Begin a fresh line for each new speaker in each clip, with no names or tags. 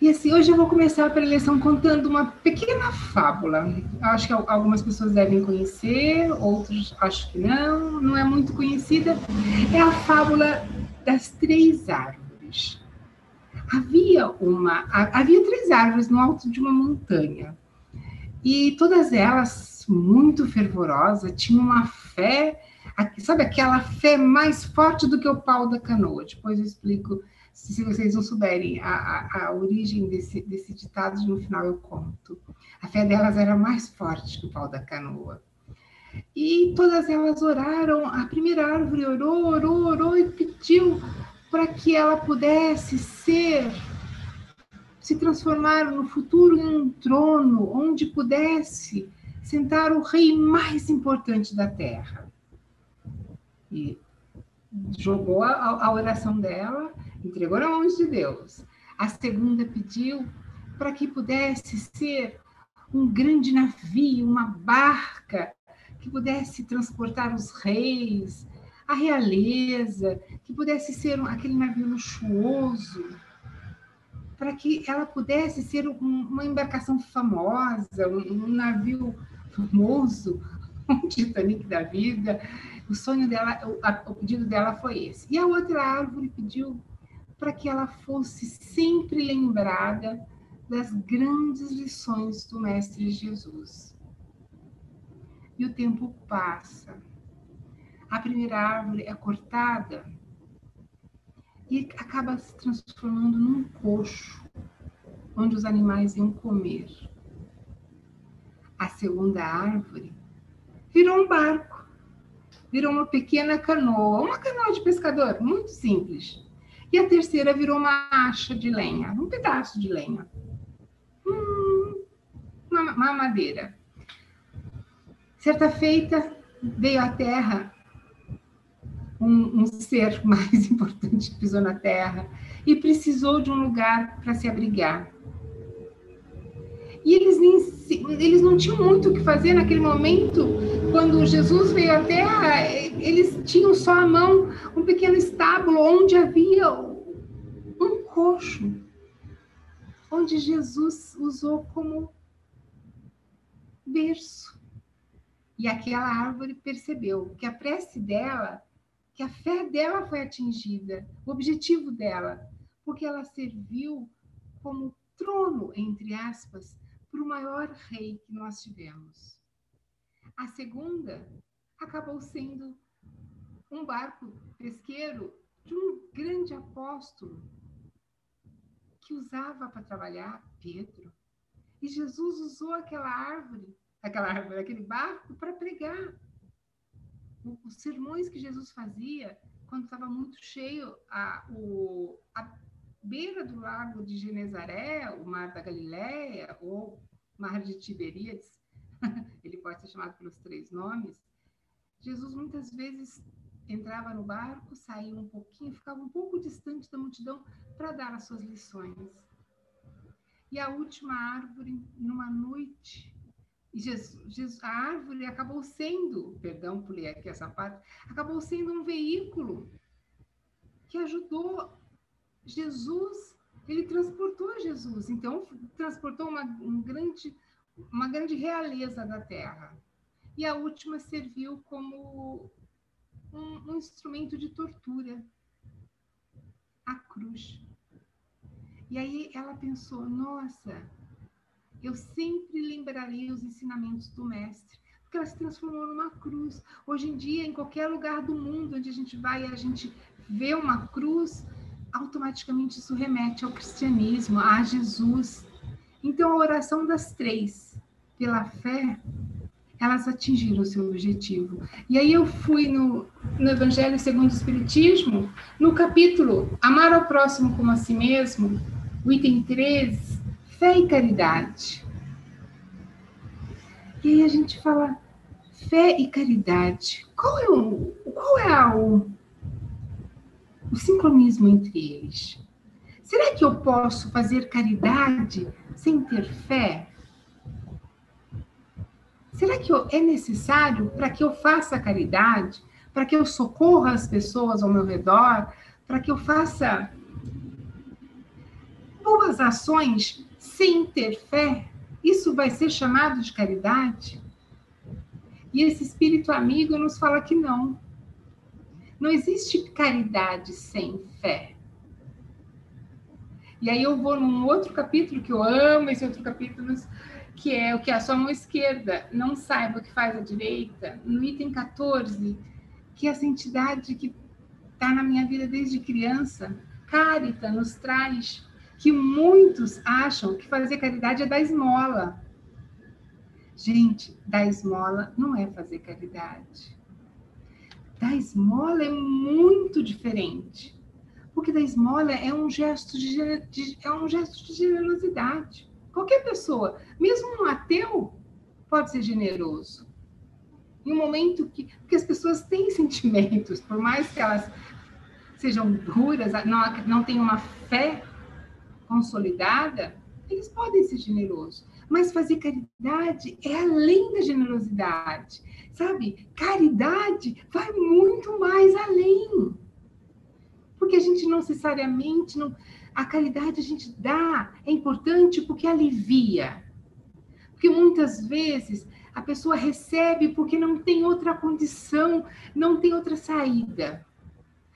E assim, hoje eu vou começar a preleção contando uma pequena fábula. Acho que algumas pessoas devem conhecer, outros acho que não, não é muito conhecida. É a fábula das três árvores. Havia uma, havia três árvores no alto de uma montanha. E todas elas muito fervorosa, tinham uma fé, sabe aquela fé mais forte do que o pau da canoa. Depois eu explico se vocês não souberem a, a, a origem desse, desse ditado, no final eu conto. A fé delas era mais forte que o pau da canoa. E todas elas oraram, a primeira árvore orou, orou, orou e pediu para que ela pudesse ser, se transformar no futuro em um trono, onde pudesse sentar o rei mais importante da terra. E jogou a, a oração dela entregou na mão de Deus. A segunda pediu para que pudesse ser um grande navio, uma barca que pudesse transportar os reis, a realeza, que pudesse ser aquele navio luxuoso, para que ela pudesse ser um, uma embarcação famosa, um, navio famoso, um Titanic da vida. O sonho dela, o pedido dela foi esse. E a outra árvore pediu para que ela fosse sempre lembrada das grandes lições do Mestre Jesus. E o tempo passa. A primeira árvore é cortada e acaba se transformando num coxo, onde os animais iam comer. A segunda árvore virou um barco, virou uma pequena canoa, uma canoa de pescador, muito simples e a terceira virou uma acha de lenha, um pedaço de lenha. Hum, uma, uma madeira. Certa feita, veio à Terra um, um, ser mais importante que pisou na Terra e precisou de um lugar para se abrigar. E eles, nem, eles não tinham muito o que fazer naquele momento. Quando Jesus veio à Terra, eles tinham só à mão um pequeno estábulo onde havia um coxo, onde Jesus usou como berço. E aquela árvore percebeu que a prece dela, que a fé dela foi atingida, o objetivo dela, porque ela serviu como trono, entre aspas, para o maior rei que nós tivemos. A segunda acabou sendo um barco pesqueiro de um grande apóstolo que usava para trabalhar, Pedro. E Jesus usou aquela árvore, aquela árvore, aquele barco para pregar. Os sermões que Jesus fazia quando estava muito cheio a, o, a beira do lago de Genezaré, o mar da Galileia, ou mar de Tiberíades, ele pode ser chamado pelos três nomes, Jesus muitas vezes entrava no barco, saía um pouquinho, ficava um pouco distante da multidão para dar as suas lições. E a última árvore, numa noite, Jesus, Jesus, a árvore acabou sendo, perdão, pulei aqui essa parte, acabou sendo um veículo que ajudou Jesus, ele transportou Jesus, então transportou uma, um grande, uma grande realeza da terra. E a última serviu como um, um instrumento de tortura, a cruz. E aí ela pensou: nossa, eu sempre lembrarei os ensinamentos do Mestre, porque ela se transformou numa cruz. Hoje em dia, em qualquer lugar do mundo onde a gente vai e a gente vê uma cruz, automaticamente isso remete ao cristianismo, a Jesus. Então, a oração das três, pela fé, elas atingiram o seu objetivo. E aí eu fui no, no Evangelho segundo o Espiritismo, no capítulo Amar ao próximo como a si mesmo, o item 13, fé e caridade. E aí a gente fala, fé e caridade, qual é o, qual é o, o sincronismo entre eles? Será que eu posso fazer caridade sem ter fé? Será que é necessário para que eu faça caridade, para que eu socorra as pessoas ao meu redor, para que eu faça boas ações sem ter fé, isso vai ser chamado de caridade? E esse espírito amigo nos fala que não. Não existe caridade sem fé. E aí eu vou num outro capítulo que eu amo, esse outro capítulo, que é o que a sua mão esquerda não saiba o que faz a direita, no item 14, que é essa entidade que está na minha vida desde criança, Carita, nos traz que muitos acham que fazer caridade é dar esmola. Gente, dar esmola não é fazer caridade. Dar esmola é muito diferente. Porque dar esmola é um gesto de, é um gesto de generosidade. Qualquer pessoa, mesmo um ateu, pode ser generoso. Em um momento que. Porque as pessoas têm sentimentos, por mais que elas sejam duras, não, não tenham uma fé consolidada, eles podem ser generosos. Mas fazer caridade é além da generosidade. Sabe? Caridade vai muito mais além. Porque a gente não necessariamente não a caridade a gente dá é importante porque alivia. Porque muitas vezes a pessoa recebe porque não tem outra condição, não tem outra saída.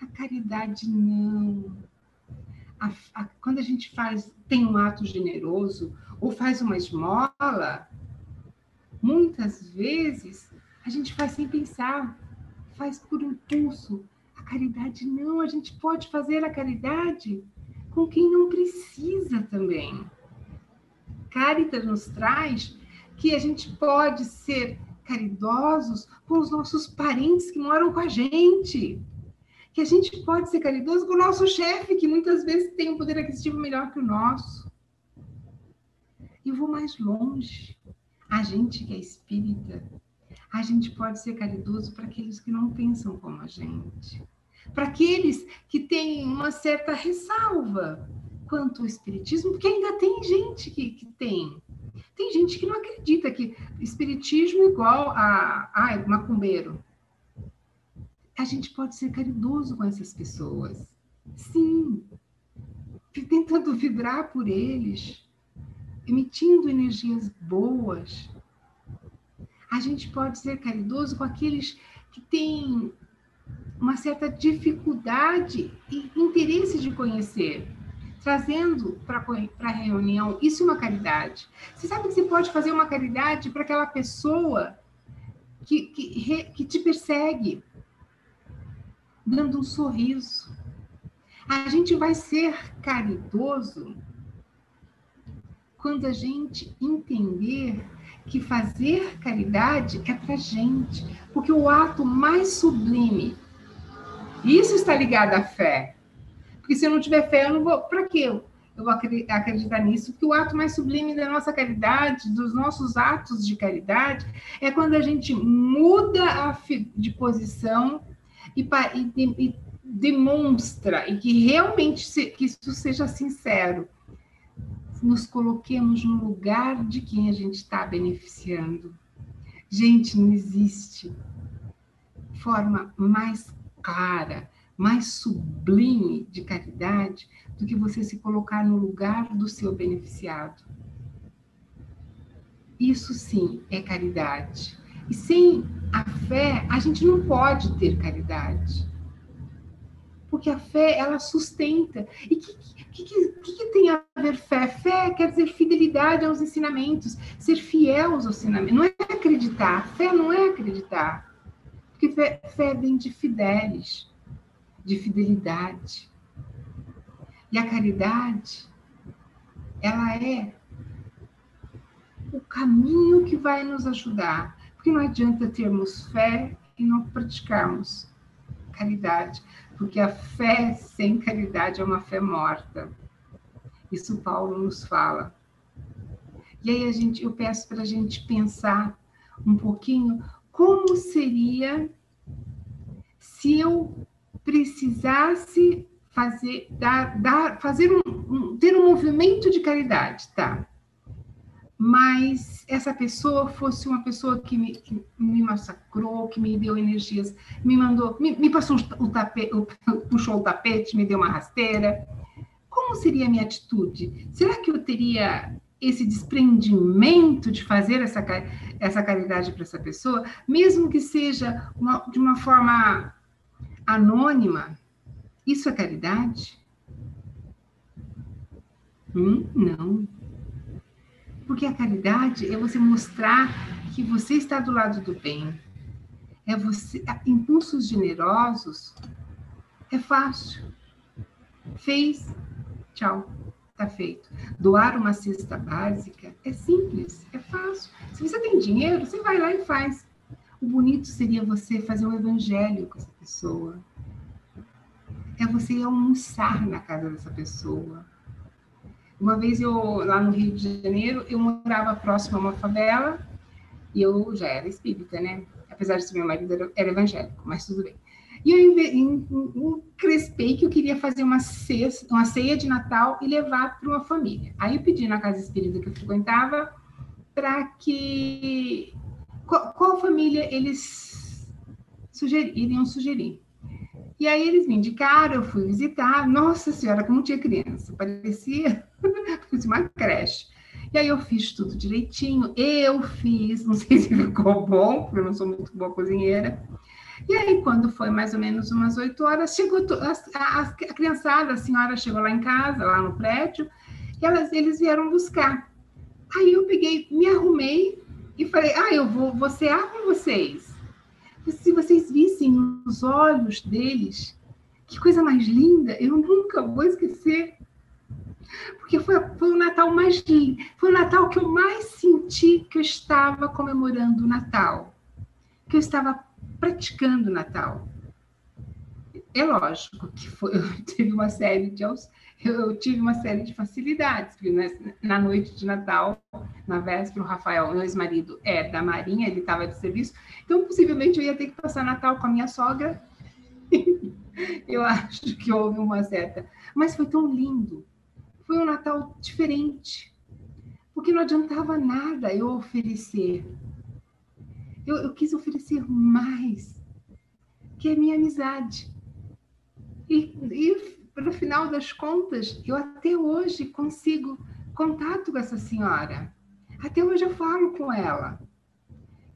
A caridade não a, a, quando a gente faz, tem um ato generoso ou faz uma esmola, muitas vezes a gente faz sem pensar, faz por impulso. A caridade não, a gente pode fazer a caridade com quem não precisa também. Caritas nos traz que a gente pode ser caridosos com os nossos parentes que moram com a gente que a gente pode ser caridoso com o nosso chefe, que muitas vezes tem um poder aquisitivo melhor que o nosso. E vou mais longe. A gente que é espírita, a gente pode ser caridoso para aqueles que não pensam como a gente. Para aqueles que têm uma certa ressalva quanto ao espiritismo, porque ainda tem gente que, que tem. Tem gente que não acredita que espiritismo é igual a, a macumbeiro a gente pode ser caridoso com essas pessoas. Sim, tentando vibrar por eles, emitindo energias boas. A gente pode ser caridoso com aqueles que têm uma certa dificuldade e interesse de conhecer, trazendo para a reunião. Isso é uma caridade. Você sabe que você pode fazer uma caridade para aquela pessoa que, que, que te persegue, dando um sorriso. A gente vai ser caridoso quando a gente entender que fazer caridade é para gente, porque o ato mais sublime, isso está ligado à fé. Porque se eu não tiver fé, eu não vou. Para quê? Eu vou acreditar nisso, que o ato mais sublime da nossa caridade, dos nossos atos de caridade, é quando a gente muda de posição e, e, e demonstra e que realmente se, que isso seja sincero, nos coloquemos no lugar de quem a gente está beneficiando. Gente, não existe forma mais clara, mais sublime de caridade do que você se colocar no lugar do seu beneficiado. Isso sim é caridade. E sem a fé, a gente não pode ter caridade. Porque a fé, ela sustenta. E o que, que, que, que, tem a ver fé? Fé quer dizer fidelidade aos ensinamentos, ser fiel aos ensinamentos. Não é acreditar. Fé não é acreditar. Fé vem de fidelis, de fidelidade. E a caridade, ela é o caminho que vai nos ajudar porque não adianta termos fé e não praticarmos caridade, porque a fé sem caridade é uma fé morta. Isso Paulo nos fala. E aí a gente, eu peço para a gente pensar um pouquinho como seria se eu precisasse fazer, dar, dar, fazer um, um, ter um movimento de caridade, tá? mas essa pessoa fosse uma pessoa que me, que me massacrou, que me deu energias, me mandou, me, me passou o tapete, puxou o tapete, me deu uma rasteira. como seria a minha atitude? Será que eu teria esse desprendimento de fazer essa, essa caridade para essa pessoa, mesmo que seja uma, de uma forma anônima? Isso é caridade? Hum, não. Porque a caridade é você mostrar que você está do lado do bem. É você. Impulsos generosos é fácil. Fez, tchau, está feito. Doar uma cesta básica é simples, é fácil. Se você tem dinheiro, você vai lá e faz. O bonito seria você fazer um evangelho com essa pessoa. É você almoçar na casa dessa pessoa. Uma vez eu, lá no Rio de Janeiro, eu morava próximo a uma favela e eu já era espírita, né? Apesar de ser meu marido era, era evangélico, mas tudo bem. E eu encrespei que eu queria fazer uma ceia, uma ceia de Natal e levar para uma família. Aí eu pedi na casa espírita que eu frequentava para que qual, qual, família eles iriam sugerir. E aí eles me indicaram, eu fui visitar. Nossa Senhora, como tinha criança, parecia uma creche. E aí eu fiz tudo direitinho. Eu fiz, não sei se ficou bom, porque eu não sou muito boa cozinheira. E aí, quando foi mais ou menos umas oito horas, chegou a, a, a, criançada, a senhora chegou lá em casa, lá no prédio, e elas, eles vieram buscar. Aí eu peguei, me arrumei e falei: Ah, eu vou, vou cear com vocês. Se vocês vissem os olhos deles, que coisa mais linda, eu nunca vou esquecer. Porque foi, foi o Natal mais lindo, foi o Natal que eu mais senti que eu estava comemorando o Natal, que eu estava praticando Natal. É lógico que foi, eu tive uma série de eu tive uma série de facilidades, na noite de Natal, na véspera, o Rafael, meu ex-marido, é da Marinha, ele estava de serviço, então possivelmente eu ia ter que passar Natal com a minha sogra. eu acho que houve uma certa. Mas foi tão lindo. Foi um Natal diferente. Porque não adiantava nada eu oferecer eu, eu quis oferecer mais, que é minha amizade. E, e, no final das contas, eu até hoje consigo contato com essa senhora. Até hoje eu falo com ela.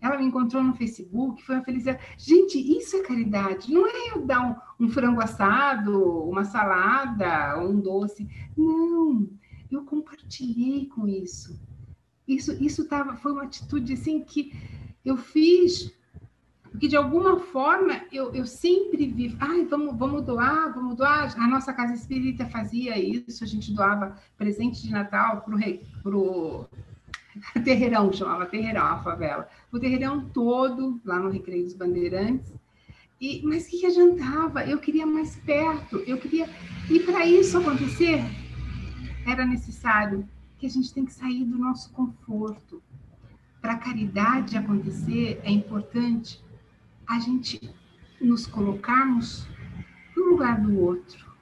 Ela me encontrou no Facebook, foi uma felicidade. Gente, isso é caridade. Não é eu dar um, um frango assado, uma salada, um doce. Não, eu compartilhei com isso. Isso, isso tava, foi uma atitude assim que eu fiz porque de alguma forma eu, eu sempre vi, ai, vamos, vamos doar, vamos doar. A nossa casa espírita fazia isso, a gente doava presente de Natal para o Terreirão, chamava Terreirão, a favela. O Terreirão todo, lá no Recreio dos Bandeirantes. E, mas o que, que adiantava? Eu queria mais perto, eu queria. E para isso acontecer, era necessário que a gente tem que sair do nosso conforto para a caridade acontecer, é importante a gente nos colocarmos no lugar do outro.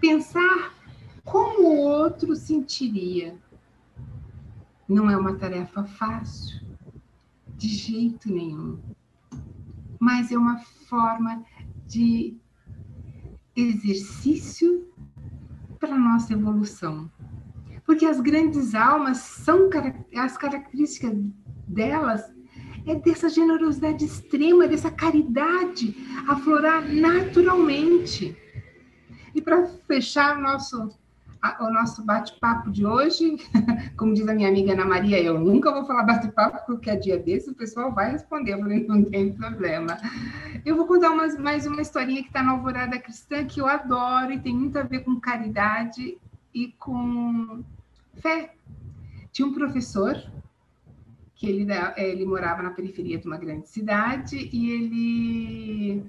Pensar como o outro sentiria. Não é uma tarefa fácil, de jeito nenhum. Mas é uma forma de exercício para nossa evolução porque as grandes almas são as características delas é dessa generosidade extrema, dessa caridade aflorar naturalmente. E para fechar o nosso, o nosso bate-papo de hoje, como diz a minha amiga Ana Maria, eu nunca vou falar bate-papo, porque a dia desse o pessoal vai responder, eu falei, não tem problema. Eu vou contar umas, mais uma historinha que está na Alvorada Cristã, que eu adoro e tem muito a ver com caridade e com fé. Tinha um professor que ele, ele morava na periferia de uma grande cidade e ele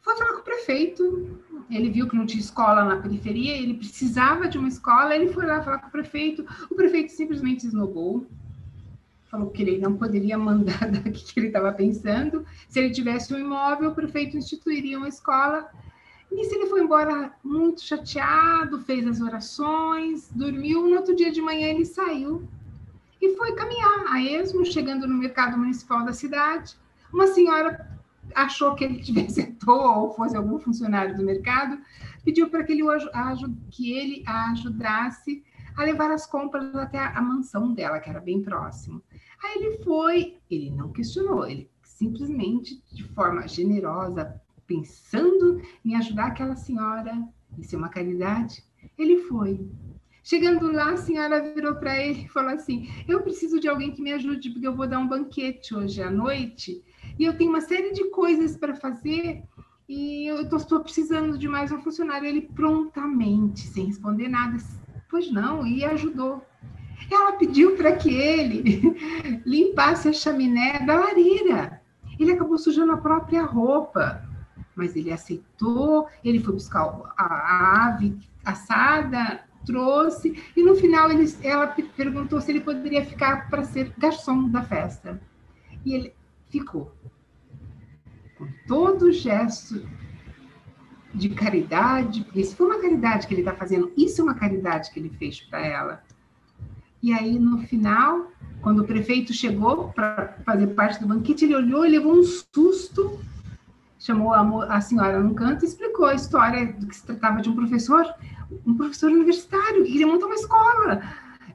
foi falar com o prefeito. Ele viu que não tinha escola na periferia, ele precisava de uma escola, ele foi lá falar com o prefeito. O prefeito simplesmente esnobou, falou que ele não poderia mandar daqui que ele estava pensando. Se ele tivesse um imóvel, o prefeito instituiria uma escola Nisso ele foi embora muito chateado, fez as orações, dormiu. No outro dia de manhã ele saiu e foi caminhar a esmo, chegando no mercado municipal da cidade. Uma senhora achou que ele tivesse à toa ou fosse algum funcionário do mercado, pediu para que ele, que ele a ajudasse a levar as compras até a mansão dela, que era bem próximo. Aí ele foi, ele não questionou, ele simplesmente, de forma generosa, pensando em ajudar aquela senhora, isso é uma caridade, ele foi. Chegando lá, a senhora virou para ele e falou assim: Eu preciso de alguém que me ajude, porque eu vou dar um banquete hoje à noite e eu tenho uma série de coisas para fazer e eu estou precisando de mais um funcionário. Ele prontamente, sem responder nada, pois não, e ajudou. Ela pediu para que ele limpasse a chaminé da lareira. Ele acabou sujando a própria roupa, mas ele aceitou. Ele foi buscar a, ave assada, trouxe, e no final ele, ela perguntou se ele poderia ficar para ser garçom da festa. E ele ficou. Com todo gesto de caridade, porque isso foi uma caridade que ele está fazendo, isso é uma caridade que ele fez para ela. E aí, no final, quando o prefeito chegou para fazer parte do banquete, ele olhou e levou um susto, chamou a, a senhora num canto e explicou a história do que se tratava de um professor, um professor universitário, que queria montar uma escola.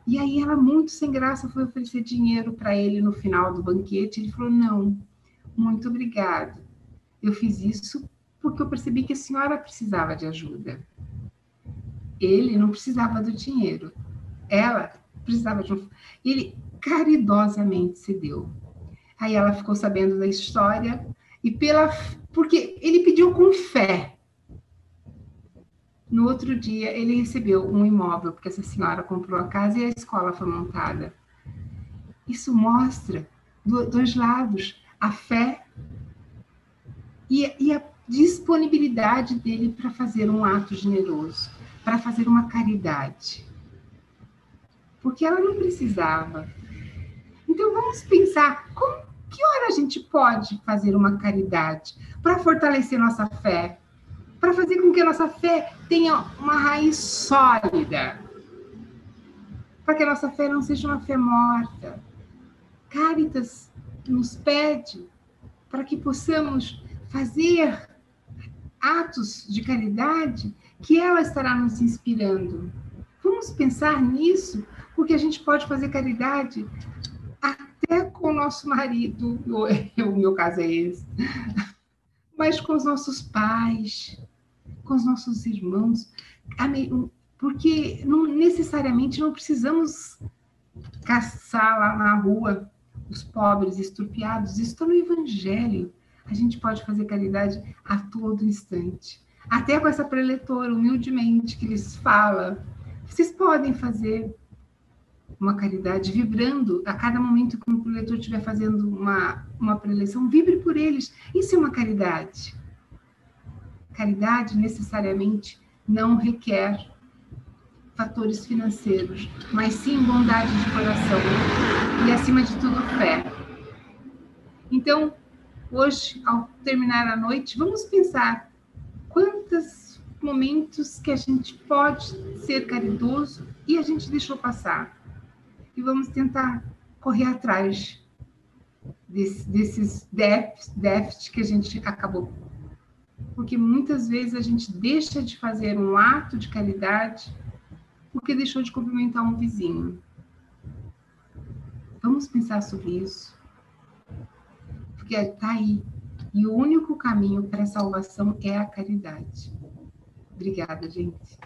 E aí ela, muito sem graça, foi oferecer dinheiro para ele no final do banquete. Ele falou: Não, muito obrigado. Eu fiz isso porque eu percebi que a senhora precisava de ajuda. Ele não precisava do dinheiro. Ela precisava de um. Ele caridosamente cedeu. Aí ela ficou sabendo da história e pela porque ele pediu com fé. No outro dia ele recebeu um imóvel porque essa senhora comprou a casa e a escola foi montada. Isso mostra dois lados, a fé e, e a disponibilidade dele para fazer um ato generoso, para fazer uma caridade. Porque ela não precisava. Então vamos pensar como, que hora a gente pode fazer uma caridade para fortalecer nossa fé, para fazer com que a nossa fé tenha uma raiz sólida, para que a nossa fé não seja uma fé morta. Caritas nos pede para que possamos fazer atos de caridade que ela estará nos inspirando. Vamos pensar nisso, porque a gente pode fazer caridade com o nosso marido, o meu caso é esse, mas com os nossos pais, com os nossos irmãos, porque não necessariamente não precisamos caçar lá na rua os pobres estrupiados, isso está no Evangelho. A gente pode fazer caridade a todo instante. Até com essa preletora, humildemente, que lhes fala, vocês podem fazer uma caridade vibrando a cada momento que um preletor estiver fazendo uma, uma preleção, vibre por eles. Isso é uma caridade. Caridade necessariamente não requer fatores financeiros, mas sim bondade de coração e, acima de tudo, fé. Então, hoje, ao terminar a noite, vamos pensar quantos momentos que a gente pode ser caridoso e a gente deixou passar. E vamos tentar correr atrás desse, desses déficits que a gente acabou. Porque muitas vezes a gente deixa de fazer um ato de caridade porque deixou de cumprimentar um vizinho. Vamos pensar sobre isso porque está aí. E o único caminho para a salvação é a caridade. Obrigada, gente.